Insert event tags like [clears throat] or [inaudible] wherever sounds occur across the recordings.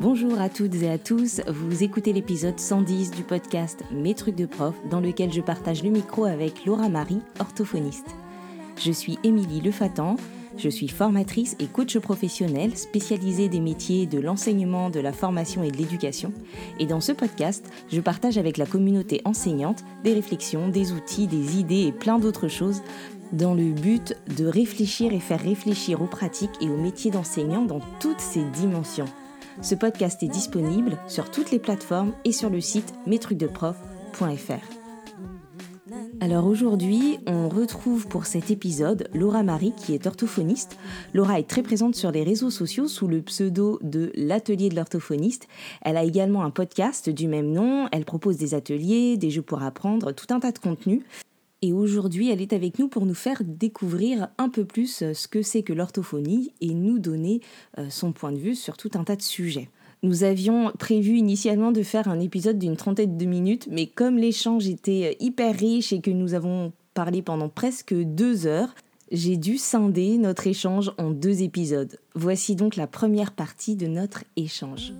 Bonjour à toutes et à tous, vous écoutez l'épisode 110 du podcast Mes trucs de prof dans lequel je partage le micro avec Laura Marie, orthophoniste. Je suis Émilie Lefatan, je suis formatrice et coach professionnel spécialisée des métiers de l'enseignement, de la formation et de l'éducation. Et dans ce podcast, je partage avec la communauté enseignante des réflexions, des outils, des idées et plein d'autres choses dans le but de réfléchir et faire réfléchir aux pratiques et aux métiers d'enseignant dans toutes ces dimensions. Ce podcast est disponible sur toutes les plateformes et sur le site mestrucsdeprof.fr. Alors aujourd'hui, on retrouve pour cet épisode Laura Marie qui est orthophoniste. Laura est très présente sur les réseaux sociaux sous le pseudo de l'atelier de l'orthophoniste. Elle a également un podcast du même nom, elle propose des ateliers, des jeux pour apprendre, tout un tas de contenus. Et aujourd'hui, elle est avec nous pour nous faire découvrir un peu plus euh, ce que c'est que l'orthophonie et nous donner euh, son point de vue sur tout un tas de sujets. Nous avions prévu initialement de faire un épisode d'une trentaine de minutes, mais comme l'échange était euh, hyper riche et que nous avons parlé pendant presque deux heures, j'ai dû scinder notre échange en deux épisodes. Voici donc la première partie de notre échange.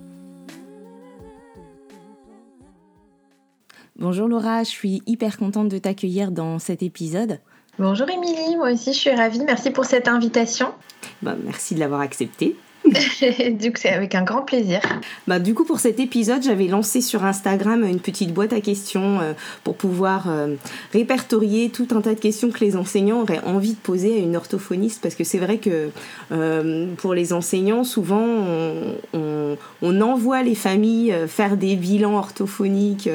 Bonjour Laura, je suis hyper contente de t'accueillir dans cet épisode. Bonjour Émilie, moi aussi je suis ravie. Merci pour cette invitation. Bah, merci de l'avoir acceptée. [laughs] du coup, c'est avec un grand plaisir. Bah, du coup, pour cet épisode, j'avais lancé sur Instagram une petite boîte à questions euh, pour pouvoir euh, répertorier tout un tas de questions que les enseignants auraient envie de poser à une orthophoniste. Parce que c'est vrai que euh, pour les enseignants, souvent, on, envoie les familles faire des bilans orthophoniques,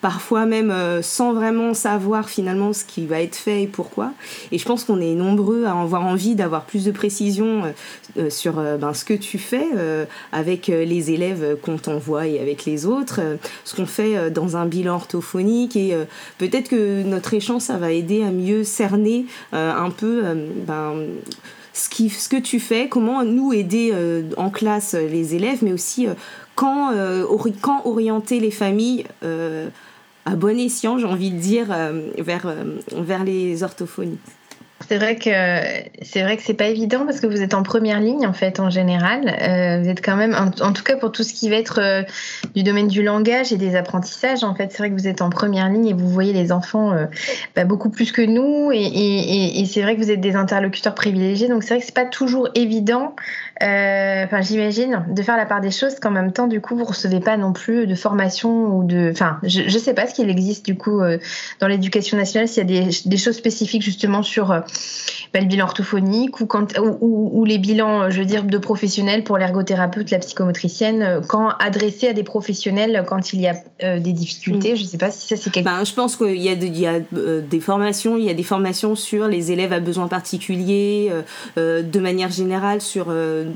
parfois même sans vraiment savoir finalement ce qui va être fait et pourquoi. Et je pense qu'on est nombreux à avoir envie d'avoir plus de précision sur euh, ben, ce que tu fais euh, avec euh, les élèves qu'on t'envoie et avec les autres, ce qu'on fait dans un bilan orthophonique et peut-être que notre échange, ça va aider à mieux cerner un peu ben, ce, qui, ce que tu fais, comment nous aider en classe les élèves, mais aussi quand, quand orienter les familles à bon escient, j'ai envie de dire, vers, vers les orthophonies. C'est vrai que c'est vrai pas évident parce que vous êtes en première ligne en fait en général. Euh, vous êtes quand même, en, tout cas pour tout ce qui va être euh, du domaine du langage et des apprentissages. En fait, c'est vrai que vous êtes en première ligne et vous voyez les enfants euh, bah, beaucoup plus que nous. Et, et, c'est vrai que vous êtes des interlocuteurs privilégiés. Donc c'est vrai que c'est pas toujours évident enfin, j'imagine, de faire la part des choses qu'en même temps, du coup, vous recevez pas non plus de formation ou de. Enfin, je, ne sais pas ce qu'il existe du coup euh, dans l'éducation nationale, s'il y a des, des, choses spécifiques justement sur euh, bah, le bilan orthophonique ou, quand, ou, ou, les bilans, je veux dire, de professionnels pour l'ergothérapeute, la psychomotricienne, quand adressés à des professionnels quand il y a des difficultés. Je sais pas si ça c'est quelque. Ben, je pense qu'il y a, de, il y a des formations, il y a des formations sur les élèves à besoins particuliers, de manière générale sur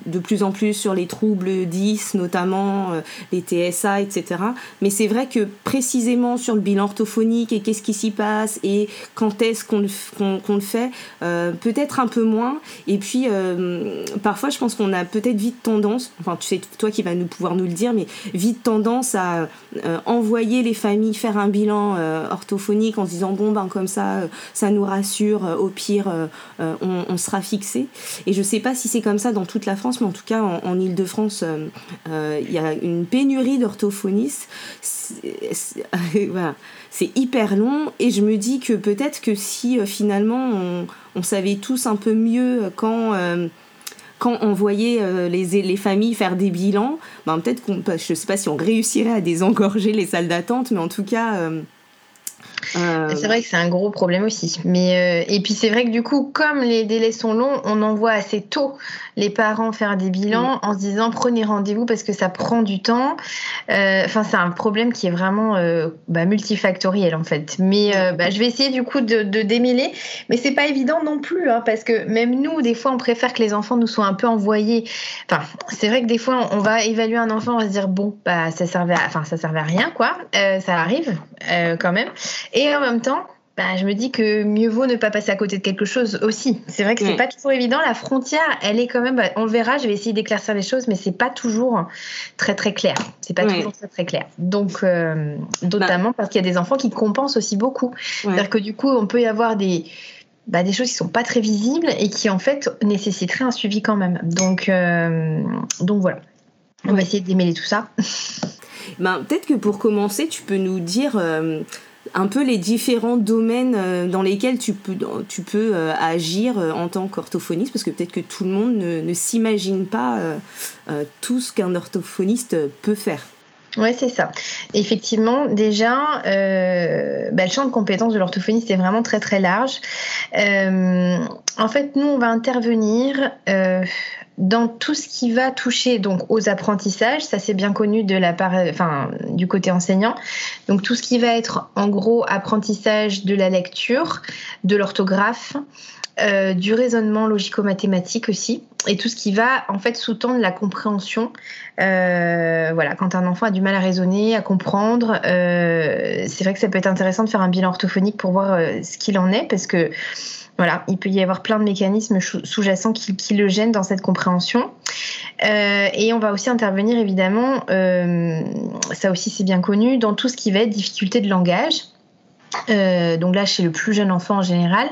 de plus en plus sur les troubles 10, notamment euh, les TSA, etc. Mais c'est vrai que précisément sur le bilan orthophonique et qu'est-ce qui s'y passe et quand est-ce qu'on le, fait, euh, peut-être un peu moins. Et puis, euh, parfois, je pense qu'on a peut-être vite tendance, enfin, tu sais, toi qui vas nous pouvoir nous le dire, mais vite tendance à envoyer les familles faire un bilan orthophonique en se disant, bon, ben, comme ça, ça nous rassure, au pire, on, sera fixé. Et je sais pas si c'est comme ça dans toute la Mais en tout cas en, Ile-de-France, euh, euh, il y a une pénurie d'orthophonistes. [laughs] C'est hyper long et je me dis que peut-être que si euh, finalement on, savait tous un peu mieux quand quand on voyait les, les, familles faire des bilans, ben peut-être qu'on, je sais pas si on réussirait à désengorger les salles d'attente, mais en tout cas, euh, c'est vrai que c'est un gros problème aussi. Mais euh, et puis c'est vrai que du coup, comme les délais sont longs, on envoie assez tôt les parents faire des bilans en se disant prenez rendez-vous parce que ça prend du temps. Euh, enfin, c'est un problème qui est vraiment bah, multifactoriel en fait. Mais bah, je vais essayer du coup de, de démêler, mais c'est pas évident non plus hein, parce que même nous, des fois, on préfère que les enfants nous soient un peu envoyés. Enfin, c'est vrai que des fois, on va évaluer un enfant, on va se dire bon, bah ça servait, à... enfin ça servait à rien quoi. ça arrive quand même. Et en même temps, bah, je me dis que mieux vaut ne pas passer à côté de quelque chose aussi. C'est vrai que c'est pas toujours évident. La frontière, elle est quand même. Bah, on le verra. Je vais essayer d'éclaircir les choses, mais c'est pas toujours très très clair. C'est pas toujours très très clair. Donc, euh, notamment bah. parce qu'il y a des enfants qui compensent aussi beaucoup. C'est-à-dire que du coup, on peut y avoir des bah, des choses qui sont pas très visibles et qui en fait nécessiteraient un suivi quand même. Donc, euh, donc voilà. On va essayer de démêler tout ça. Ben, Peut-être que pour commencer, tu peux nous dire un peu les différents domaines euh, dans lesquels tu peux, tu peux euh, agir euh, en tant qu'orthophoniste, parce que peut-être que tout le monde ne, s'imagine pas tout ce qu'un orthophoniste peut faire. Oui, c'est ça. Effectivement, déjà, bah, le champ de compétences de l'orthophoniste est vraiment très très large. en fait, nous, on va intervenir dans tout ce qui va toucher donc aux apprentissages, ça c'est bien connu de la part, enfin, du côté enseignant. Donc tout ce qui va être en gros apprentissage de la lecture, de l'orthographe, euh, du raisonnement logico-mathématique aussi, et tout ce qui va en fait sous-tendre la compréhension. Euh, voilà, quand un enfant a du mal à raisonner, à comprendre, euh, c'est vrai que ça peut être intéressant de faire un bilan orthophonique pour voir ce qu'il en est, parce que voilà, il peut y avoir plein de mécanismes sous-jacents qui, le gênent dans cette compréhension. Et on va aussi intervenir évidemment, ça aussi c'est bien connu, dans tout ce qui va être difficulté de langage. Euh, donc là, chez le plus jeune enfant en général,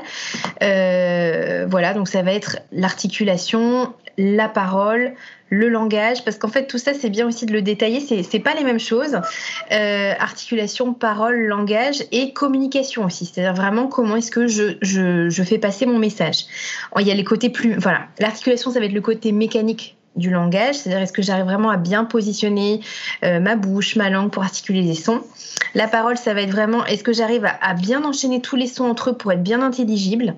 voilà, donc ça va être l'articulation, la parole, le langage, parce qu'en fait tout ça c'est bien aussi de le détailler, c'est pas les mêmes choses. Euh, articulation, parole, langage et communication aussi, c'est-à-dire vraiment comment est-ce que je, je, je, fais passer mon message. Il y a les côtés plus, voilà, l'articulation ça va être le côté mécanique du langage, c'est-à-dire est-ce que j'arrive vraiment à bien positionner euh, ma bouche, ma langue pour articuler les sons. La parole, ça va être vraiment est-ce que j'arrive à, bien enchaîner tous les sons entre eux pour être bien intelligible.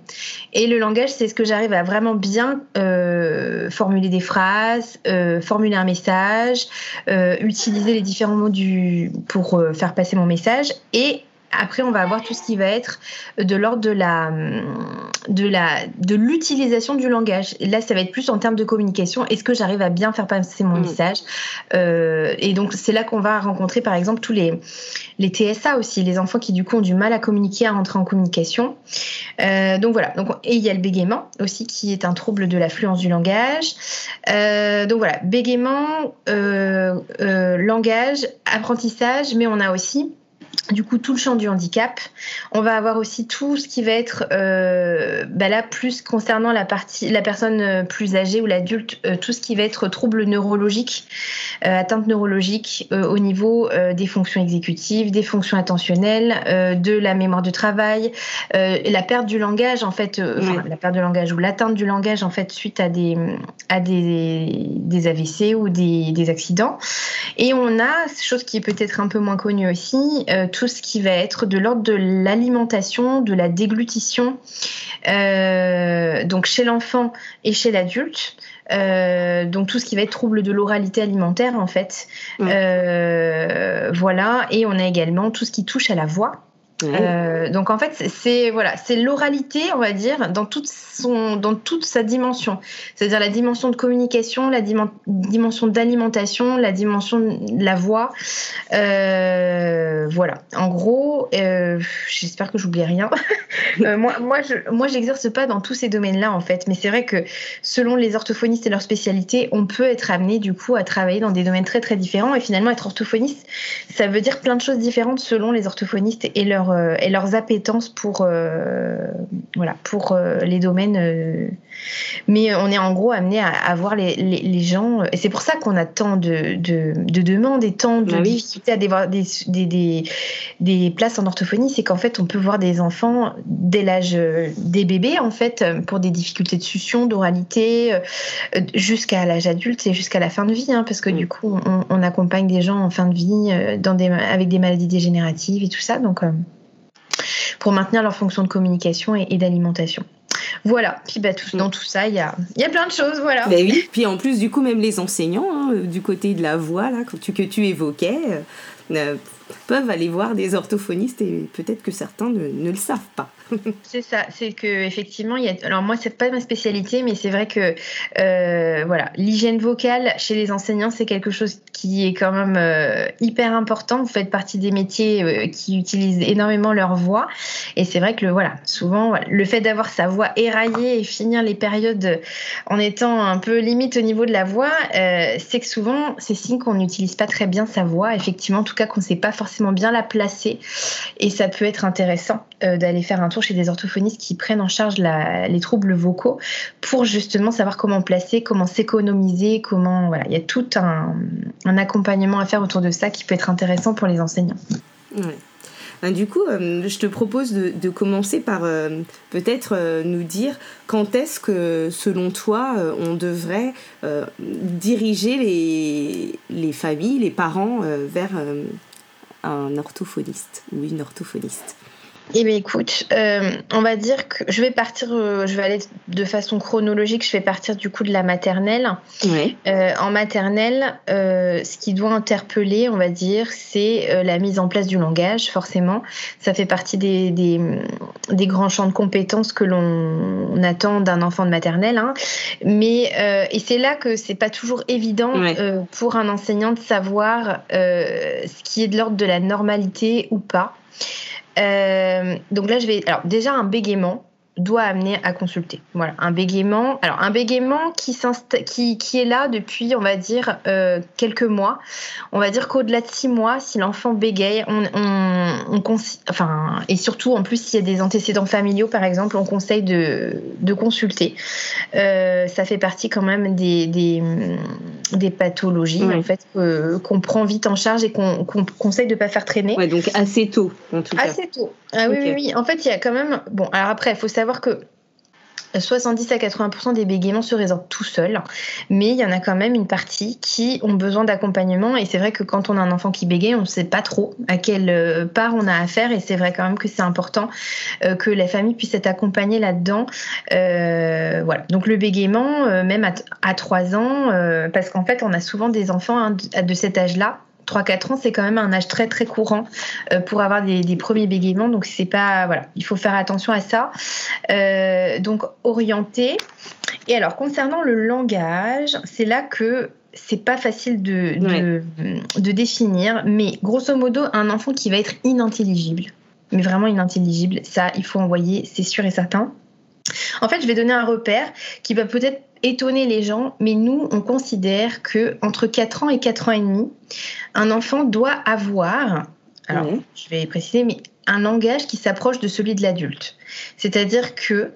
Et le langage, c'est est-ce que j'arrive à vraiment bien euh, formuler des phrases, euh, formuler un message, utiliser les différents mots du, pour faire passer mon message et après, on va avoir tout ce qui va être de l'ordre de la, de la, de l'utilisation du langage. Et là, ça va être plus en termes de communication. Est-ce que j'arrive à bien faire passer mon mm. message? Euh, Et donc, c'est là qu'on va rencontrer, par exemple, tous les, les TSA aussi, les enfants qui du coup ont du mal à communiquer, à rentrer en communication. Euh, donc voilà. Donc, et il y a le bégaiement aussi, qui est un trouble de l'affluence du langage. Euh, donc voilà, bégaiement, langage, apprentissage, mais on a aussi du coup tout le champ du handicap. On va avoir aussi tout ce qui va être euh, bah là plus concernant la partie la personne euh, plus âgée ou l'adulte, euh, tout ce qui va être trouble neurologique, atteinte neurologique au niveau des fonctions exécutives, des fonctions attentionnelles, de la mémoire de travail, la perte du langage en fait, la perte de langage ou l'atteinte du langage en fait suite à des à des, des AVC ou des, des accidents. Et on a chose qui est peut-être un peu moins connue aussi tout ce qui va être de l'ordre de l'alimentation, de la déglutition, euh, donc chez l'enfant et chez l'adulte. Euh, donc tout ce qui va être trouble de l'oralité alimentaire en fait. Euh, voilà, et on a également tout ce qui touche à la voix. Euh, donc en fait, c'est voilà, c'est l'oralité, on va dire, dans toute son, dans toute sa dimension. C'est-à-dire la dimension de communication, la dimension d'alimentation, la dimension de la voix. Euh, voilà. En gros, euh, j'espère que j'oublie rien. [laughs] moi, moi, je, moi, j'exerce pas dans tous ces domaines-là en fait, mais c'est vrai que selon les orthophonistes et leur spécialité, on peut être amené du coup à travailler dans des domaines très très différents. Et finalement, être orthophoniste, ça veut dire plein de choses différentes selon les orthophonistes et leur euh, et leurs appétences pour, euh, voilà, pour euh, les domaines. mais on est en gros amené à, à voir les, les, gens, et c'est pour ça qu'on a tant de, de, de, demandes et tant de bah difficultés à des, des, des, des, places en orthophonie, c'est qu'en fait on peut voir des enfants dès l'âge des bébés, en fait, pour des difficultés de succion, d'oralité, jusqu'à l'âge adulte et jusqu'à la fin de vie, hein, parce que mm. du coup on, on, accompagne des gens en fin de vie dans des, avec des maladies dégénératives et tout ça, donc pour maintenir leur fonction de communication et, d'alimentation. Voilà, puis bah, tout, dans tout ça, il y a, y a plein de choses, voilà. Ben oui, puis en plus, du coup, même les enseignants, hein, du côté de la voix, là, que tu, que tu évoquais, euh, euh, peuvent aller voir des orthophonistes et peut-être que certains ne le savent pas. C'est ça, c'est que effectivement, il y a. Alors moi, c'est pas ma spécialité, mais c'est vrai que euh, voilà, l'hygiène vocale chez les enseignants, c'est quelque chose qui est quand même euh, hyper important. Vous faites partie des métiers euh, qui utilisent énormément leur voix, et c'est vrai que le, voilà, souvent, le fait d'avoir sa voix éraillée et finir les périodes en étant un peu limite au niveau de la voix, c'est que souvent, c'est signe qu'on n'utilise pas très bien sa voix. Effectivement, en tout cas, qu'on ne sait pas forcément bien la placer, et ça peut être intéressant d'aller faire un tour chez des orthophonistes qui prennent en charge les troubles vocaux pour justement savoir comment placer, comment s'économiser, comment voilà, il y a tout un, accompagnement à faire autour de ça qui peut être intéressant pour les enseignants. Ben, du coup, euh, je te propose de, commencer par euh, peut-être euh, nous dire quand est-ce que, selon toi, on devrait diriger les, les, familles, les parents vers un orthophoniste ou une orthophoniste? Eh bien, écoute, euh, on va dire que je vais partir, euh, je vais aller de façon chronologique, je vais partir du coup de la maternelle. Euh, en maternelle, ce qui doit interpeller, on va dire, c'est la mise en place du langage, forcément. Ça fait partie des, des, grands champs de compétences que l'on attend d'un enfant de maternelle. Hein. Mais, et c'est là que c'est pas toujours évident pour un enseignant de savoir ce qui est de l'ordre de la normalité ou pas. Euh, donc là, je vais. Alors, déjà, un bégaiement doit amener à consulter. Voilà, un bégaiement. Alors, un bégaiement qui, qui, qui est là depuis, on va dire, euh, quelques mois. On va dire qu'au-delà de six mois, si l'enfant bégaye, on, on, enfin, et surtout, en plus, s'il y a des antécédents familiaux, par exemple, on conseille de, de consulter. Euh, ça fait partie quand même des, des, des pathologies, en fait, qu'on prend vite en charge et qu'on conseille de ne pas faire traîner. Ouais, donc assez tôt, en tout cas. Assez tôt. Ah oui, oui, oui. En fait, il y a quand même. Bon, alors après, il faut savoir que 70 à 80% des bégaiements se résorbent tout seuls, mais il y en a quand même une partie qui ont besoin d'accompagnement. Et c'est vrai que quand on a un enfant qui bégaye, on ne sait pas trop à quelle euh, part on a affaire. Et c'est vrai quand même que c'est important euh, que la famille puisse être accompagnée là-dedans. Euh, voilà. Donc le bégaiement, même à, 3 ans, parce qu'en fait, on a souvent des enfants hein, de cet âge-là 3-4 ans, c'est quand même un âge très très courant euh, pour avoir des, premiers bégaiements. Donc c'est pas voilà, il faut faire attention à ça. Euh, donc orienté. Et alors concernant le langage, c'est là que c'est pas facile de, de, définir, mais grosso modo, un enfant qui va être inintelligible, mais vraiment inintelligible, ça il faut envoyer, c'est sûr et certain. En fait, je vais donner un repère qui va peut-être étonner les gens, mais nous, on considère que entre 4 ans et 4 ans et demi, un enfant doit avoir, alors je vais préciser, mais un langage qui s'approche de celui de l'adulte. C'est-à-dire que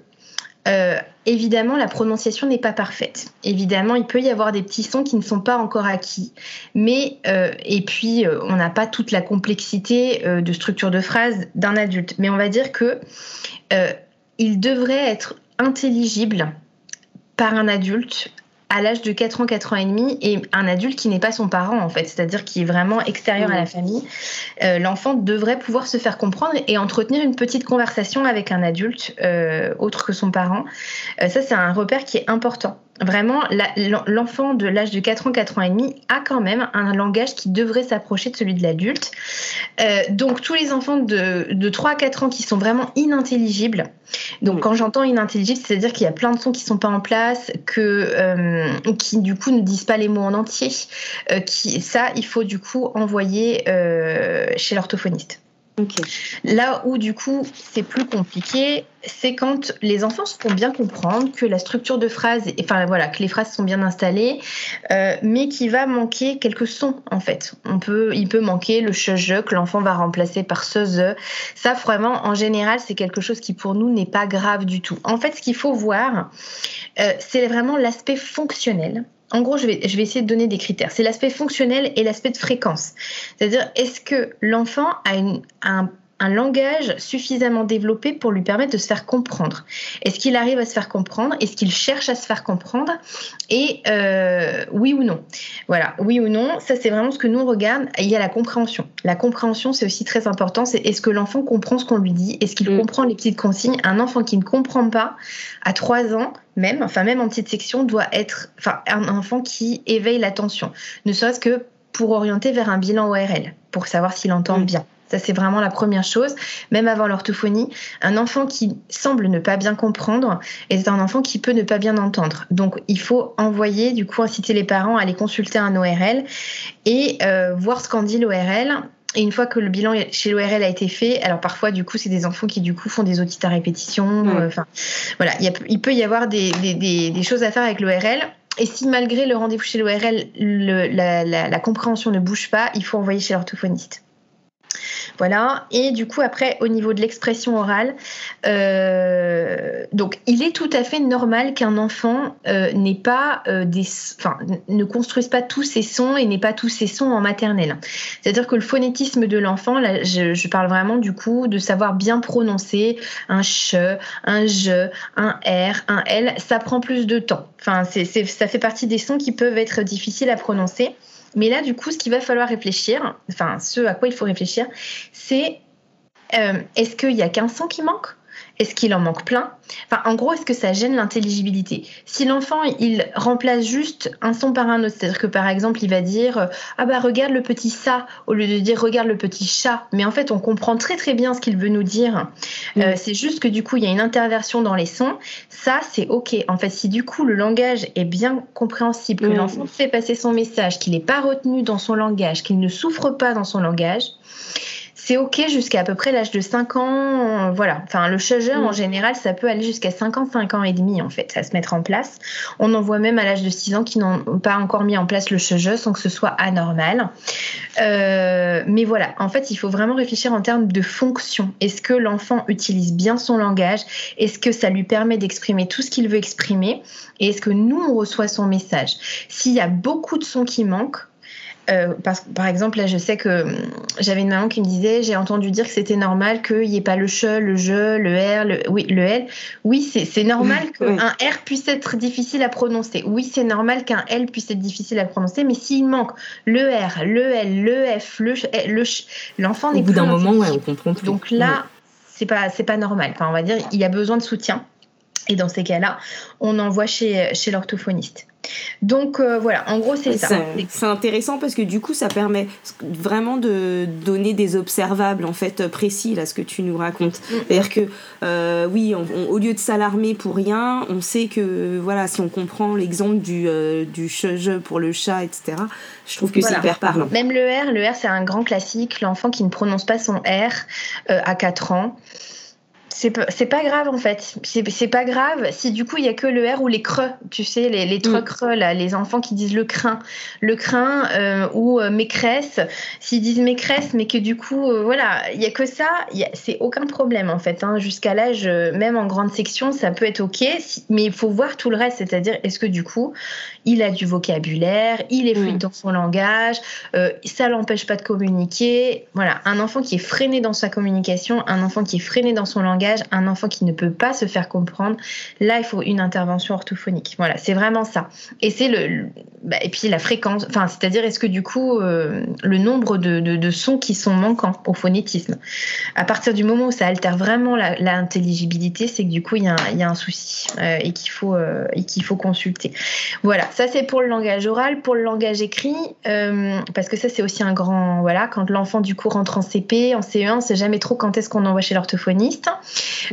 euh, évidemment, la prononciation n'est pas parfaite. Évidemment, il peut y avoir des petits sons qui ne sont pas encore acquis. Mais, euh, et puis, euh, on n'a pas toute la complexité de structure de phrase d'un adulte. Mais on va dire que il devrait être intelligible par un adulte à l'âge de 4 ans, 4 ans et demi, et un adulte qui n'est pas son parent, en fait, c'est-à-dire qui est vraiment extérieur à la famille, euh, l'enfant devrait pouvoir se faire comprendre et entretenir une petite conversation avec un adulte euh, autre que son parent. Euh, ça, c'est un repère qui est important. Vraiment, l'enfant de l'âge de 4 ans, 4 ans et demi a quand même un langage qui devrait s'approcher de celui de l'adulte. donc, tous les enfants de, de 3 à 4 ans qui sont vraiment inintelligibles, donc quand j'entends inintelligible, c'est-à-dire qu'il y a plein de sons qui sont pas en place, que euh, qui du coup ne disent pas les mots en entier. Euh, qui, ça, il faut du coup envoyer euh, chez l'orthophoniste. Là où du coup c'est plus compliqué, c'est quand les enfants se font bien comprendre que la structure de phrase, enfin voilà, que les phrases sont bien installées, euh, mais qu'il va manquer quelques sons en fait. On peut, il peut manquer le che que l'enfant va remplacer par ce ze. Ça vraiment, en général, c'est quelque chose qui pour nous n'est pas grave du tout. En fait, ce qu'il faut voir, euh, c'est vraiment l'aspect fonctionnel en gros, je vais, essayer de donner des critères. C'est l'aspect fonctionnel et l'aspect de fréquence. C'est-à-dire, est-ce que l'enfant a un, langage suffisamment développé pour lui permettre de se faire comprendre Est-ce qu'il arrive à se faire comprendre? Est-ce qu'il cherche à se faire comprendre? Et euh, oui ou non? Voilà, oui ou non, ça c'est vraiment ce que nous on regarde. Il y a la compréhension. La compréhension, c'est aussi très important. C'est est-ce que l'enfant comprend ce qu'on lui dit? Est-ce qu'il mm. comprend les petites consignes? Un enfant qui ne comprend pas, à 3 ans, même, enfin même en petite section, doit être enfin, un enfant qui éveille l'attention, ne serait-ce que pour orienter vers un bilan ORL, pour savoir s'il entend mm. bien. Ça, c'est vraiment la première chose. Même avant l'orthophonie, un enfant qui semble ne pas bien comprendre est un enfant qui peut ne pas bien entendre. Donc, il faut envoyer, du coup, inciter les parents à aller consulter un ORL et euh, voir ce qu'en dit l'ORL et une fois que le bilan chez l'ORL a été fait, alors parfois, du coup, c'est des enfants qui, du coup, font des audits à répétition. Euh, enfin, voilà, il, peut y avoir des, choses à faire avec l'ORL. Et si malgré le rendez-vous chez l'ORL, la, la, compréhension ne bouge pas, il faut envoyer chez l'orthophoniste. Voilà. Et du coup, après, au niveau de l'expression orale, euh, donc il est tout à fait normal qu'un enfant euh, n'ait pas euh, des, enfin, ne construise pas tous ses sons et n'ait pas tous ses sons en maternelle. C'est-à-dire que le phonétisme de l'enfant, là, je, parle vraiment du coup de savoir bien prononcer un ch, un je, un r, un l. Ça prend plus de temps. Enfin, c'est, ça fait partie des sons qui peuvent être difficiles à prononcer. Mais là, du coup, ce qu'il va falloir réfléchir, enfin, ce à quoi il faut réfléchir, c'est euh, est-ce qu'il y a qu'un son qui manque? Est-ce qu'il en manque plein? Enfin, en gros, est-ce que ça gêne l'intelligibilité? Si l'enfant, il remplace juste un son par un autre, c'est-à-dire que par exemple, il va dire Ah bah regarde le petit ça, au lieu de dire regarde le petit chat, mais en fait, on comprend très très bien ce qu'il veut nous dire. Euh, c'est juste que du coup, il y a une interversion dans les sons. Ça, c'est OK. En fait, si du coup, le langage est bien compréhensible, que l'enfant fait passer son message, qu'il n'est pas retenu dans son langage, qu'il ne souffre pas dans son langage, c'est ok jusqu'à à peu près l'âge de 5 ans. Voilà. Enfin, le cheveu, en mm. général, ça peut aller jusqu'à 5 ans, 5 ans et demi, en fait, à se mettre en place. On en voit même à l'âge de 6 ans qui n'ont pas encore mis en place le cheveu sans que ce soit anormal. Euh, mais voilà, en fait, il faut vraiment réfléchir en termes de fonction. Est-ce que l'enfant utilise bien son langage? Est-ce que ça lui permet d'exprimer tout ce qu'il veut exprimer? Et est-ce que nous, on reçoit son message? S'il y a beaucoup de sons qui manquent, euh, parce, par exemple, là, je sais que hum, j'avais une maman qui me disait j'ai entendu dire que c'était normal qu'il n'y ait pas le che, le je, le r, le, oui, le l. Oui, c'est normal qu'un r puisse être difficile à prononcer. Oui, c'est normal qu'un l puisse être difficile à prononcer, mais s'il manque le r, le l, le f, le le l'enfant n'est plus. Au bout d'un moment, ouais, on comprend plus. Donc là, c'est pas, pas normal. Enfin, on va dire, il y a besoin de soutien. Et dans ces cas-là, on envoie chez, chez l'orthophoniste. Donc euh, voilà, en gros c'est ça. C'est intéressant parce que du coup ça permet vraiment de donner des observables en fait précis là ce que tu nous racontes. Mm. C'est-à-dire que euh, oui, au lieu de s'alarmer pour rien, on sait que voilà si on comprend l'exemple du euh, du je pour le chat etc. Je trouve que c'est hyper parlant. Même le R, le R c'est un grand classique. L'enfant qui ne prononce pas son R à 4 ans c'est pas, grave en fait. C'est pas grave si du coup il y a que le R ou les creux, tu sais, les, les trois mm. creux là, les enfants qui disent le crin, le crin euh, ou euh, maîtresse. S'ils disent maîtresse, mais que du coup, euh, voilà, il y a que ça, c'est aucun problème en fait. Hein. Jusqu'à l'âge, même en grande section, ça peut être ok, mais il faut voir tout le reste, c'est-à-dire est-ce que du coup il a du vocabulaire, il est fluide mm. dans son langage, ça l'empêche pas de communiquer. Voilà, un enfant qui est freiné dans sa communication, un enfant qui est freiné dans son langage un enfant qui ne peut pas se faire comprendre, là, il faut une intervention orthophonique. Voilà, c'est vraiment ça. Et c'est le, bah, et puis la fréquence, enfin, c'est-à-dire est-ce que du coup, euh, le nombre de, sons qui sont manquants au phonétisme, à partir du moment où ça altère vraiment l'intelligibilité, c'est que du coup, il y, a un, souci euh, et qu'il faut, euh, et faut consulter. Voilà, ça c'est pour le langage oral, pour le langage écrit, parce que ça c'est aussi un grand, voilà, quand l'enfant du coup rentre en CP, en CE1, on sait jamais trop quand est-ce qu'on envoie chez l'orthophoniste.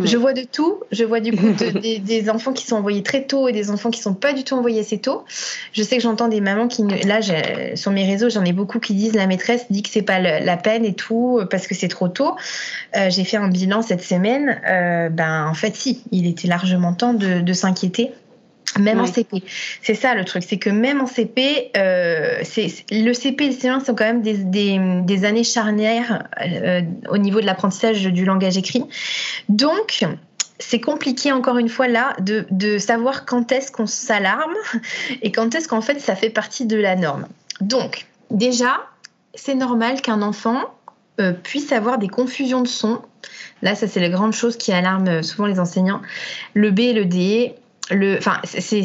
Je vois de tout. Je vois du coup des, enfants qui sont envoyés très tôt et des enfants qui sont pas du tout envoyés assez tôt. Je sais que j'entends des mamans qui, là, sur mes réseaux, j'en ai beaucoup qui disent la maîtresse dit que c'est pas la peine et tout parce que c'est trop tôt. Euh, j'ai fait un bilan cette semaine. Euh, ben en fait, si, il était largement temps de s'inquiéter même en CP. C'est ça le truc, c'est que même en CP, euh, le CP et le C1 sont quand même des, des, des années charnières euh, au niveau de l'apprentissage du langage écrit. Donc, c'est compliqué encore une fois là de, de savoir quand est-ce qu'on s'alarme et quand est-ce qu'en fait ça fait partie de la norme. Donc, déjà, c'est normal qu'un enfant euh, puisse avoir des confusions de sons. Là, ça c'est la grande chose qui alarme souvent les enseignants. Le B et le D, le, enfin, c'est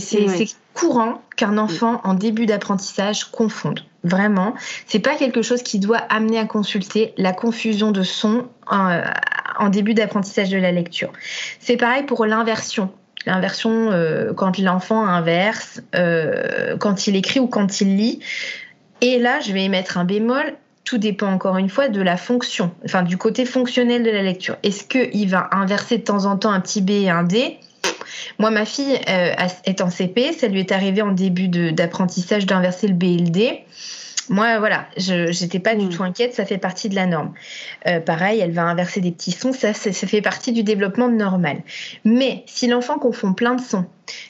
courant qu'un enfant en début d'apprentissage confonde. Vraiment, c'est pas quelque chose qui doit amener à consulter la confusion de son en, début d'apprentissage de la lecture. C'est pareil pour l'inversion. L'inversion, euh, quand l'enfant inverse, euh, quand il écrit ou quand il lit. Et là, je vais mettre un bémol. Tout dépend encore une fois de la fonction, enfin du côté fonctionnel de la lecture. Est-ce qu'il va inverser de temps en temps un petit B et un D? Moi, ma fille euh, est en CP, ça lui est arrivé en début d'apprentissage d'inverser le B et le D. Moi, voilà, je n'étais pas du mm. tout inquiète, ça fait partie de la norme. Euh, pareil, elle va inverser des petits sons, ça, ça, fait partie du développement normal. Mais si l'enfant confond plein de sons,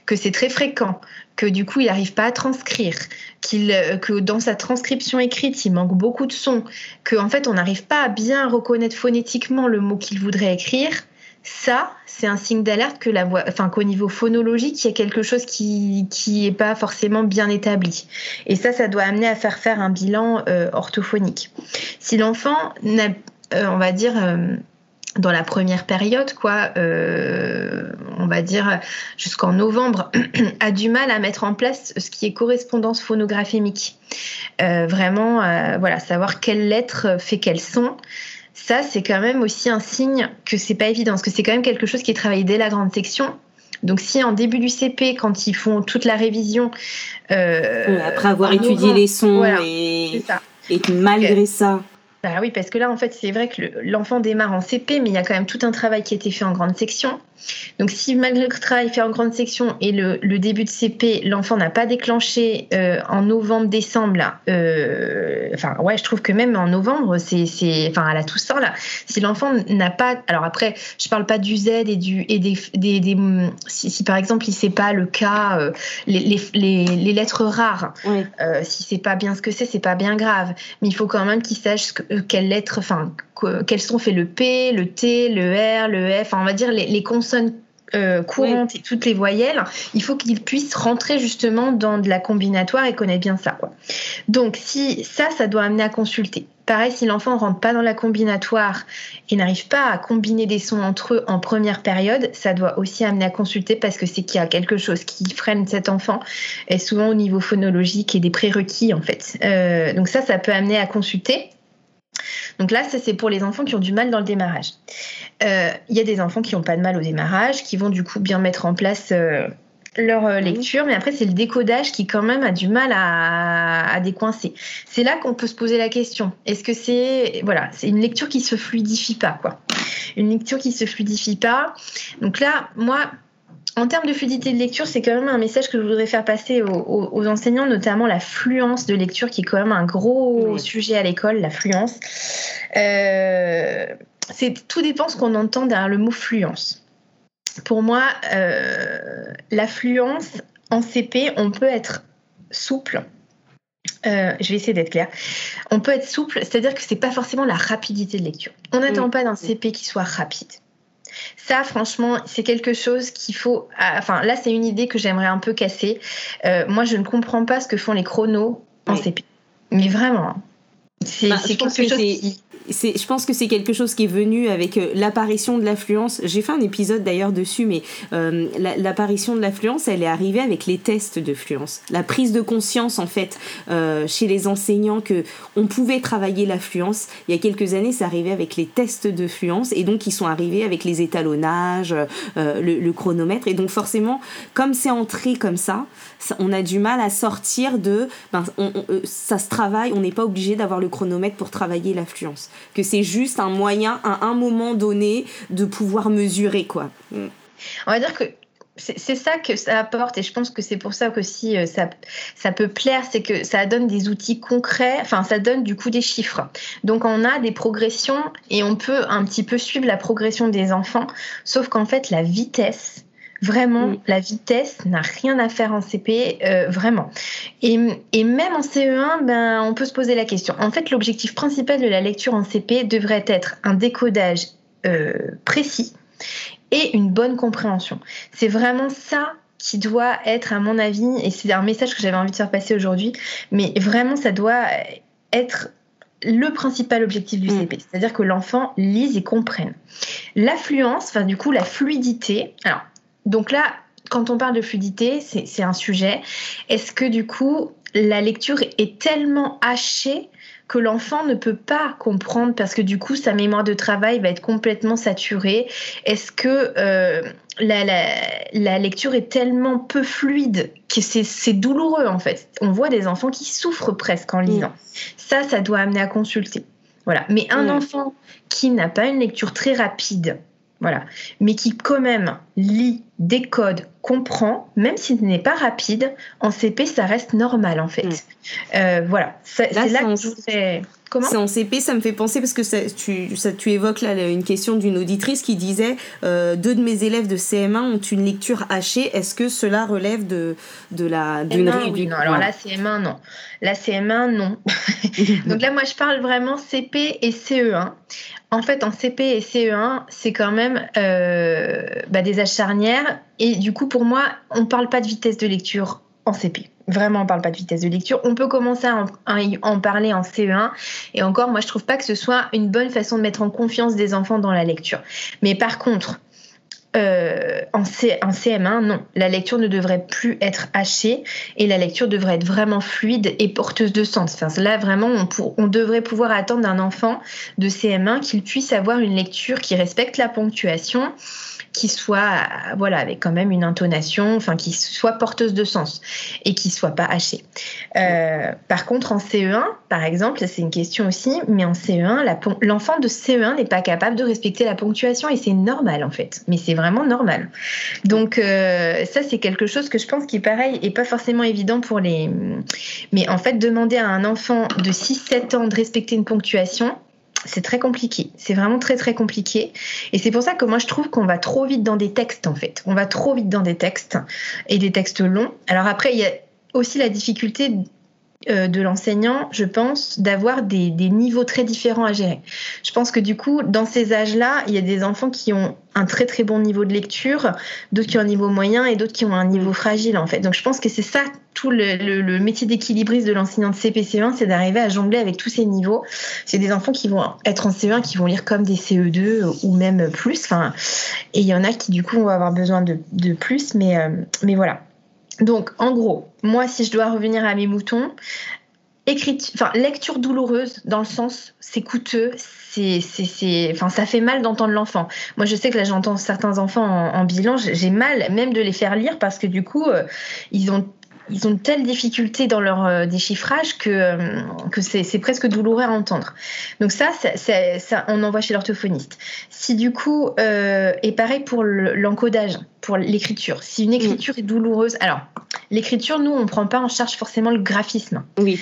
que c'est très fréquent, que du coup il n'arrive pas à transcrire, qu'il, euh, que dans sa transcription écrite il manque beaucoup de sons, qu'en fait on n'arrive pas à bien reconnaître phonétiquement le mot qu'il voudrait écrire, ça, c'est un signe d'alerte que la voix, enfin qu'au niveau phonologique, il y a quelque chose qui qui est pas forcément bien établi. Et ça, ça doit amener à faire faire un bilan euh, orthophonique. Si l'enfant euh, on va dire euh, dans la première période, quoi, on va dire jusqu'en novembre, [clears throat] a du mal à mettre en place ce qui est correspondance phonographémique. vraiment, voilà, savoir quelle lettre fait quel son ça, c'est quand même aussi un signe que c'est pas évident, parce que c'est quand même quelque chose qui est travaillé dès la grande section. Donc, si en début du CP, quand ils font toute la révision, euh, après avoir étudié les sons et, et malgré ça, bah oui, parce que là, en fait, c'est vrai que l'enfant démarre en CP, mais il y a quand même tout un travail qui a été fait en grande section. Donc, si malgré le travail fait en grande section et le, début de CP, l'enfant n'a pas déclenché euh, en novembre-décembre, là, euh, enfin, ouais, je trouve que même en novembre, c'est, enfin, à la Toussaint, là, si l'enfant n'a pas, alors après, je parle pas du Z et du, et des, des, si, par exemple, il sait pas le cas, euh, les, les, les, lettres rares, si c'est pas bien ce que c'est, c'est pas bien grave, mais il faut quand même qu'il sache ce que, quelles lettres, enfin, quels sont faits le P, le T, le R, le F, on va dire les, consonnes euh, courantes et toutes les voyelles, il faut qu'il puisse rentrer justement dans de la combinatoire et connaître bien ça. Quoi. Donc si ça, ça doit amener à consulter. Pareil, si l'enfant ne rentre pas dans la combinatoire et n'arrive pas à combiner des sons entre eux en première période, ça doit aussi amener à consulter parce que c'est qu'il y a quelque chose qui freine cet enfant, et souvent au niveau phonologique et des prérequis en fait. Euh, donc ça, ça peut amener à consulter. Donc là, ça c'est pour les enfants qui ont du mal dans le démarrage. Euh, il y a des enfants qui n'ont pas de mal au démarrage, qui vont du coup bien mettre en place euh, leur euh, lecture, mais après c'est le décodage qui quand même a du mal à, à décoincer. C'est là qu'on peut se poser la question. Est-ce que c'est voilà, c'est une lecture qui se fluidifie pas quoi Une lecture qui se fluidifie pas. Donc là, moi en termes de fluidité de lecture, c'est quand même un message que je voudrais faire passer aux, enseignants, notamment la fluence de lecture, qui est quand même un gros sujet à l'école, la fluence. Euh, tout dépend ce qu'on entend derrière le mot fluence. Pour moi, euh, la fluence en CP, on peut être souple. Euh, je vais essayer d'être claire. On peut être souple, c'est-à-dire que c'est pas forcément la rapidité de lecture. On n'attend pas d'un CP qui soit rapide. Ça, franchement, c'est quelque chose qu'il faut. Ah, enfin, là, c'est une idée que j'aimerais un peu casser. Euh, moi, je ne comprends pas ce que font les chronos en CP. Mais vraiment, hein. c'est bah, quelque chose qui je pense que c'est quelque chose qui est venu avec euh, l'apparition de l'affluence. J'ai fait un épisode d'ailleurs dessus, mais euh, l'apparition de l'affluence, elle est arrivée avec les tests de fluence. La prise de conscience, en fait, euh, chez les enseignants que on pouvait travailler l'affluence. Il y a quelques années, c'est arrivé avec les tests de fluence, et donc ils sont arrivés avec les étalonnages, le, chronomètre. Et donc forcément, comme c'est entré comme ça, on a du mal à sortir de... Ben, ça se travaille, on n'est pas obligé d'avoir le chronomètre pour travailler l'affluence que c'est juste un moyen à un moment donné de pouvoir mesurer quoi. Mm. On va dire que c'est ça que ça apporte et je pense que c'est pour ça que si euh, ça, ça peut plaire, c'est que ça donne des outils concrets, enfin ça donne du coup des chiffres. Donc on a des progressions et on peut un petit peu suivre la progression des enfants, sauf qu'en fait la vitesse Vraiment, mm. la vitesse n'a rien à faire en CP, euh, vraiment. Et, même en CE1, ben, on peut se poser la question. En fait, l'objectif principal de la lecture en CP devrait être un décodage euh, précis et une bonne compréhension. C'est vraiment ça qui doit être, à mon avis, et c'est un message que j'avais envie de faire passer aujourd'hui, mais vraiment, ça doit être le principal objectif du mm. CP, c'est-à-dire que l'enfant lise et comprenne. L'affluence, enfin du coup la fluidité, alors donc là, quand on parle de fluidité, c'est un sujet. Est-ce que du coup, la lecture est tellement hachée que l'enfant ne peut pas comprendre parce que du coup sa mémoire de travail va être complètement saturée? Est-ce que euh, la, lecture est tellement peu fluide que c'est douloureux en fait? On voit des enfants qui souffrent presque en lisant. Ça, ça doit amener à consulter. Voilà. Mais un enfant qui n'a pas une lecture très rapide, voilà, mais qui quand même lit décode, comprend, même si ce n'est pas rapide, en CP, ça reste normal en fait. Mm. Euh, voilà, c'est là, que je voudrais... C'est en CP, ça me fait penser parce que ça, tu, ça, tu évoques là une question d'une auditrice qui disait euh, deux de mes élèves de CM1 ont une lecture hachée. Est-ce que cela relève de, de la d'une oui, non. Alors la CM1 non, la CM1 non. [laughs] Donc là moi je parle vraiment CP et CE1. En fait en CP et CE1 c'est quand même euh, bah, des âges charnières et du coup pour moi on parle pas de vitesse de lecture en CP. Vraiment, on ne parle pas de vitesse de lecture. On peut commencer à en, parler en CE1. Et encore, moi, je trouve pas que ce soit une bonne façon de mettre en confiance des enfants dans la lecture. Mais par contre, euh, en, CM1, non. La lecture ne devrait plus être hachée et la lecture devrait être vraiment fluide et porteuse de sens. Enfin, là, vraiment, on, devrait pouvoir attendre d'un enfant de CM1 qu'il puisse avoir une lecture qui respecte la ponctuation, qui soit voilà avec quand même une intonation, enfin qui soit porteuse de sens et qui soit pas hachée. Euh, par contre, en CE1, par exemple, c'est une question aussi, mais en CE1, l'enfant de CE1 n'est pas capable de respecter la ponctuation et c'est normal en fait. Mais c'est vraiment normal. Donc euh, ça, c'est quelque chose que je pense qui est pareil et pas forcément évident pour les. Mais en fait, demander à un enfant de 6-7 ans de respecter une ponctuation, c'est très compliqué. C'est vraiment très très compliqué. Et c'est pour ça que moi je trouve qu'on va trop vite dans des textes en fait. On va trop vite dans des textes et des textes longs. Alors après, il y a aussi la difficulté de l'enseignant, je pense, d'avoir des, niveaux très différents à gérer. Je pense que du coup, dans ces âges-là, il y a des enfants qui ont un très très bon niveau de lecture, d'autres qui ont un niveau moyen et d'autres qui ont un niveau fragile en fait. Donc je pense que c'est ça tout le, métier d'équilibriste de l'enseignant de CPC1, c'est d'arriver à jongler avec tous ces niveaux. C'est des enfants qui vont être en CE1, qui vont lire comme des CE2 ou même plus. Enfin, et il y en a qui du coup vont avoir besoin de, plus, mais, euh, mais voilà. Donc, en gros, moi, si je dois revenir à mes moutons, enfin, lecture douloureuse dans le sens c'est coûteux, c'est, c'est, enfin, ça fait mal d'entendre l'enfant. Moi, je sais que là, j'entends certains enfants en, bilan, j'ai mal même de les faire lire parce que du coup, euh, ils ont ils ont telle difficulté dans leur euh, déchiffrage que, euh, que c'est presque douloureux à entendre. Donc ça, ça, on envoie chez l'orthophoniste. Si du coup, euh, et pareil pour l'encodage, pour l'écriture. Si une écriture est douloureuse, alors l'écriture, nous, on ne prend pas en charge forcément le graphisme. Oui.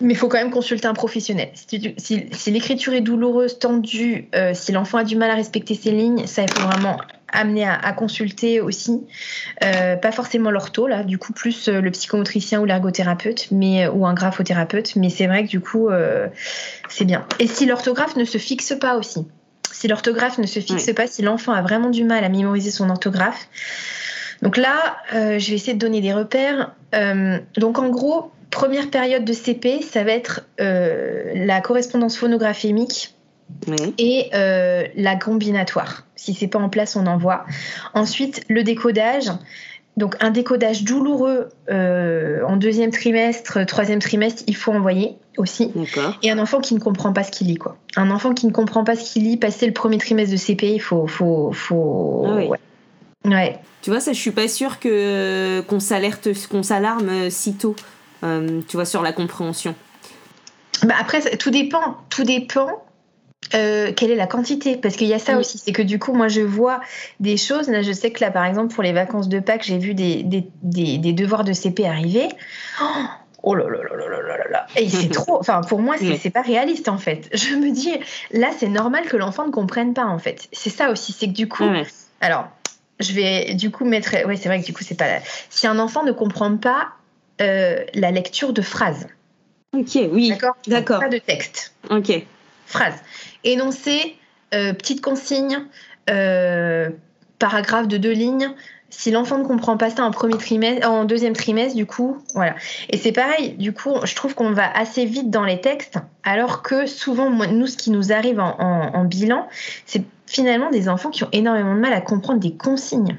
Mais il faut quand même consulter un professionnel. Si, l'écriture est douloureuse, tendue, si l'enfant a du mal à respecter ses lignes, ça, il faut vraiment amené à, consulter aussi, euh, pas forcément l'ortho là, du coup plus euh, le psychomotricien ou l'ergothérapeute, mais euh, ou un graphothérapeute, mais c'est vrai que du coup c'est bien. Et si l'orthographe ne se fixe pas aussi, si l'orthographe ne se fixe pas, si l'enfant a vraiment du mal à mémoriser son orthographe, donc là je vais essayer de donner des repères. donc en gros, première période de CP, ça va être la correspondance phonographémique et euh, la combinatoire. Si c'est pas en place, on envoie. Ensuite, le décodage. Donc un décodage douloureux euh, en deuxième trimestre, troisième trimestre, il faut envoyer aussi. Et un enfant qui ne comprend pas ce qu'il lit, quoi. Un enfant qui ne comprend pas ce qu'il lit, passer le premier trimestre de CP, il faut, faut, faut. Ah ouais. Tu vois, ça, je suis pas sûre que qu'on s'alerte, qu'on s'alarme euh, si tôt. Tu vois, sur la compréhension. Bah après, tout dépend. Tout dépend euh, quelle est la quantité Parce qu'il y a ça aussi, c'est que du coup, moi, je vois des choses. Là, je sais que là, par exemple, pour les vacances de Pâques, j'ai vu des, des, des, devoirs de CP arriver. Oh, là là là là là là là Et c'est [laughs] trop. Enfin, pour moi, c'est pas réaliste, en fait. Je me dis, là, c'est normal que l'enfant ne comprenne pas, en fait. C'est ça aussi, c'est que du coup. Alors, je vais du coup mettre. Oui, c'est vrai que du coup, c'est pas. Si un enfant ne comprend pas euh, la lecture de phrases. Ok, oui. D'accord? D'accord. Pas de texte. Ok. Phrase énoncé, euh, petite consigne, euh, paragraphe de deux lignes. Si l'enfant ne comprend pas ça en premier trimestre, en deuxième trimestre, du coup, voilà. Et c'est pareil, du coup, je trouve qu'on va assez vite dans les textes, alors que souvent, nous, ce qui nous arrive en bilan, c'est finalement des enfants qui ont énormément de mal à comprendre des consignes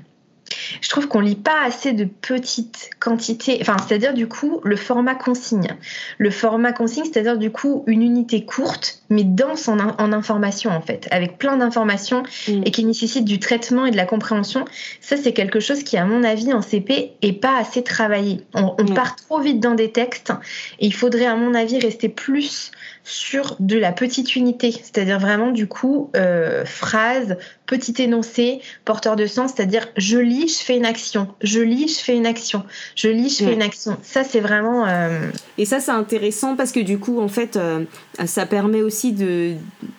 je trouve qu'on lit pas assez de petites quantités, enfin, c'est-à-dire du coup le format consigne. Le format consigne, c'est-à-dire du coup une unité courte, mais dense en, en information en fait, avec plein d'informations mm. et qui nécessite du traitement et de la compréhension. Ça, c'est quelque chose qui, à mon avis, en CP, est pas assez travaillé. On, mm. part trop vite dans des textes et il faudrait, à mon avis, rester plus sur de la petite unité, c'est-à-dire vraiment du coup euh, phrases, petit énoncé, porteur de sens, c'est-à-dire je lis, je fais une action, je lis, je fais une action, je lis, je fais une action. Ça, c'est vraiment. Euh, Et ça, c'est intéressant parce que du coup, en fait, euh, ça permet aussi de,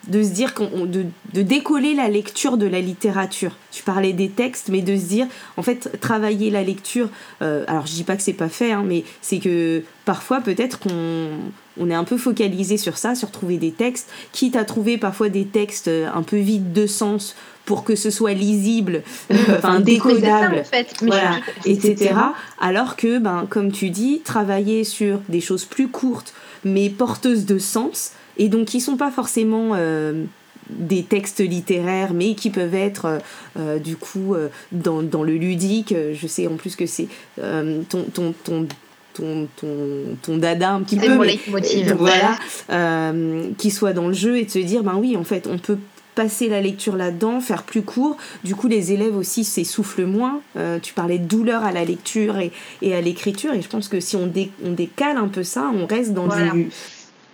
de se dire, de, de décoller la lecture de la littérature. Tu parlais des textes, mais de se dire, en fait, travailler la lecture. Euh, alors, je dis pas que c'est pas fait, hein, mais c'est que parfois, peut-être qu'on on est un peu focalisé sur ça, sur trouver des textes, quitte à trouver parfois des textes un peu vides de sens pour que ce soit lisible, enfin décodable, etc. Alors que, ben, comme tu dis, travailler sur des choses plus courtes mais porteuses de sens et donc qui sont pas forcément euh, des textes littéraires, mais qui peuvent être euh, euh, du coup dans, dans, le ludique. Je sais en plus que c'est ton, ton, ton ton, ton, ton, dada un petit peu, voilà, qui soit dans le jeu et de se dire, ben oui, en fait, on peut passer la lecture là-dedans, faire plus court. Du coup, les élèves aussi s'essoufflent moins. Euh, tu parlais de douleur à la lecture et, et à l'écriture, et je pense que si on, on, décale un peu ça, on reste dans du...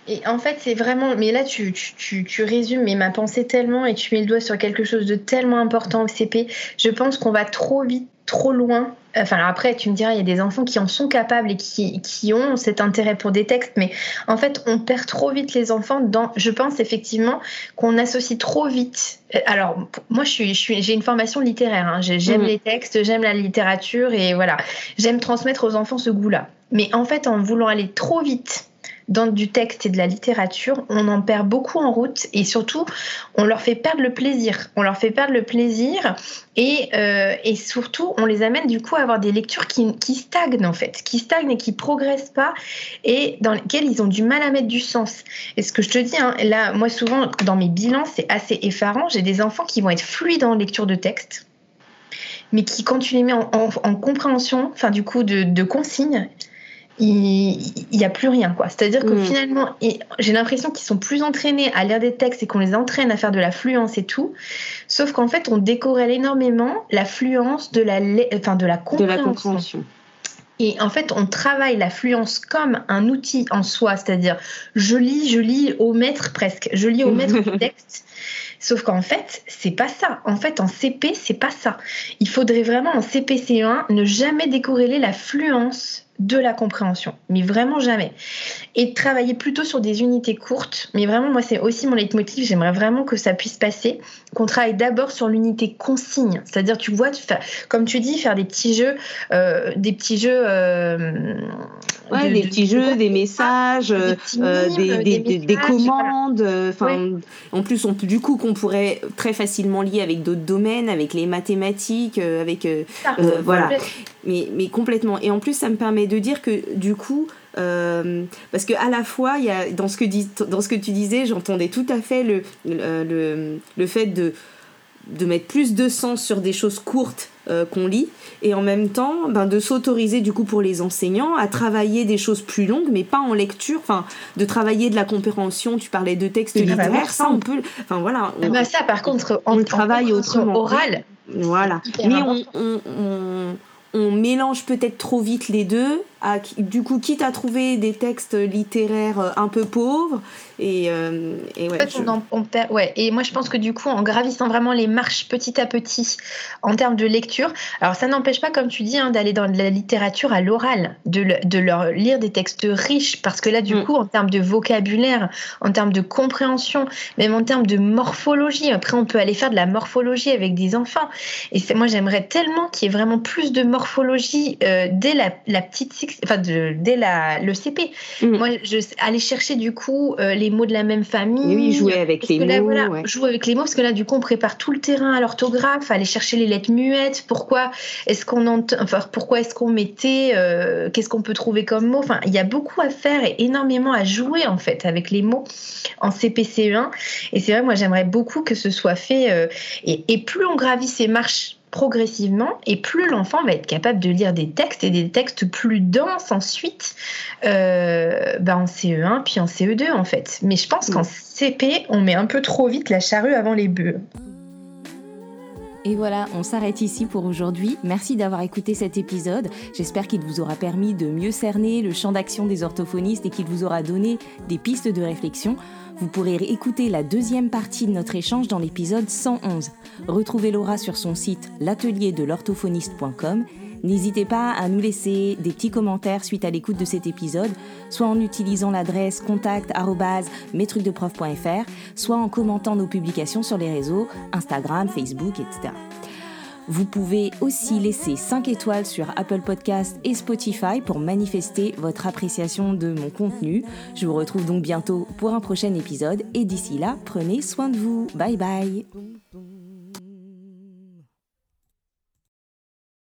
Et en fait, c'est vraiment. Mais là, tu, tu, tu, résumes mais ma pensée tellement et tu mets le doigt sur quelque chose de tellement important au CP. Je pense qu'on va trop vite trop loin. Enfin, après, tu me diras, il y a des enfants qui en sont capables et qui, qui, ont cet intérêt pour des textes, mais en fait, on perd trop vite les enfants dans. Je pense effectivement qu'on associe trop vite. Alors, moi, je suis, je suis, j'ai une formation littéraire. Hein. J'aime mmh. les textes, j'aime la littérature et voilà. J'aime transmettre aux enfants ce goût-là. Mais en fait, en voulant aller trop vite dans du texte et de la littérature, on en perd beaucoup en route et surtout, on leur fait perdre le plaisir. On leur fait perdre le plaisir et, euh, et surtout, on les amène du coup à avoir des lectures qui, stagnent en fait, qui stagnent et qui progressent pas et dans lesquelles ils ont du mal à mettre du sens. Et ce que je te dis, hein, là, moi souvent, dans mes bilans, c'est assez effarant. J'ai des enfants qui vont être fluides en lecture de texte mais qui, quand tu les mets en, en, compréhension, enfin du coup de, de consignes, il n'y a plus rien. quoi. C'est-à-dire que mm. finalement, j'ai l'impression qu'ils sont plus entraînés à lire des textes et qu'on les entraîne à faire de la fluence et tout. Sauf qu'en fait, on décorrèle énormément la fluence de la, enfin, de la compréhension. Et en fait, on travaille la fluence comme un outil en soi, c'est-à-dire je lis, je lis au maître presque, je lis au [laughs] maître du texte. Sauf qu'en fait, c'est pas ça. En fait, en CP, c'est pas ça. Il faudrait vraiment en CPC1 ne jamais décorréler la fluence de la compréhension, mais vraiment jamais. Et travailler plutôt sur des unités courtes, mais vraiment, moi, c'est aussi mon leitmotiv, j'aimerais vraiment que ça puisse passer, qu'on travaille d'abord sur l'unité consigne, c'est-à-dire, tu vois, tu fais, comme tu dis, faire des petits jeux, euh, des petits jeux. Euh, ouais, des petits jeux, des messages, des, euh, commandes. Enfin, en plus, on, du coup, qu'on pourrait très facilement lier avec d'autres domaines, avec les mathématiques, avec. voilà. Mais, mais complètement. Et en plus, ça me permet de dire que du coup, euh, parce que à la fois, il y a, dans, ce que dans ce que tu disais, j'entendais tout à fait le, le, le, fait de, de mettre plus de sens sur des choses courtes euh, qu'on lit, et en même temps ben, de s'autoriser du coup pour les enseignants à travailler des choses plus longues, mais pas en lecture, enfin de travailler de la compréhension. Tu parlais de textes littéraires, ça on peut, enfin voilà. Ah bah ça par contre, on, on travaille autrement. Oral. Voilà, mais on, on on mélange peut-être trop vite les deux du coup, quitte à trouver des textes littéraires euh, un peu pauvres. Et, euh, et ouais, on, perd, ouais. Et moi, je pense que du coup, en gravissant vraiment les marches petit à petit en termes de lecture, alors ça n'empêche pas, comme tu dis, hein, d'aller dans la littérature à l'oral, de, de, leur lire des textes riches, parce que là, du mm. coup, en termes de vocabulaire, en termes de compréhension, même en termes de morphologie, après, on peut aller faire de la morphologie avec des enfants. Et moi, j'aimerais tellement qu'il y ait vraiment plus de morphologie euh, dès la, la petite enfin de, dès la, le CP. Mm. Moi, je aller chercher du coup euh, les mots de la même famille. oui, jouer avec les mots. Voilà, Jouer avec les mots parce que là, du coup, on prépare tout le terrain à l'orthographe, aller chercher les lettres muettes. Pourquoi est-ce qu'on enfin pourquoi est-ce qu'on mettait, euh, qu'est-ce qu'on peut trouver comme mots. Enfin, il y a beaucoup à faire et énormément à jouer en fait avec les mots en CPCE1. Et c'est vrai, moi, j'aimerais beaucoup que ce soit fait. Euh, et, et plus on gravit ces marches progressivement et plus l'enfant va être capable de lire des textes et des textes plus denses ensuite euh, bah, en CE1 puis en CE2 en fait. Mais je pense qu'en CP, on met un peu trop vite la charrue avant les bœufs. Et voilà, on s'arrête ici pour aujourd'hui. Merci d'avoir écouté cet épisode. J'espère qu'il vous aura permis de mieux cerner le champ d'action des orthophonistes et qu'il vous aura donné des pistes de réflexion. Vous pourrez écouter la deuxième partie de notre échange dans l'épisode 111. Retrouvez Laura sur son site l'atelier de l'orthophoniste.com N'hésitez pas à nous laisser des petits commentaires suite à l'écoute de cet épisode, soit en utilisant l'adresse contact@metrucdeprof.fr, soit en commentant nos publications sur les réseaux Instagram, Facebook, etc. Vous pouvez aussi laisser 5 étoiles sur Apple Podcast et Spotify pour manifester votre appréciation de mon contenu. Je vous retrouve donc bientôt pour un prochain épisode et d'ici là, prenez soin de vous. Bye bye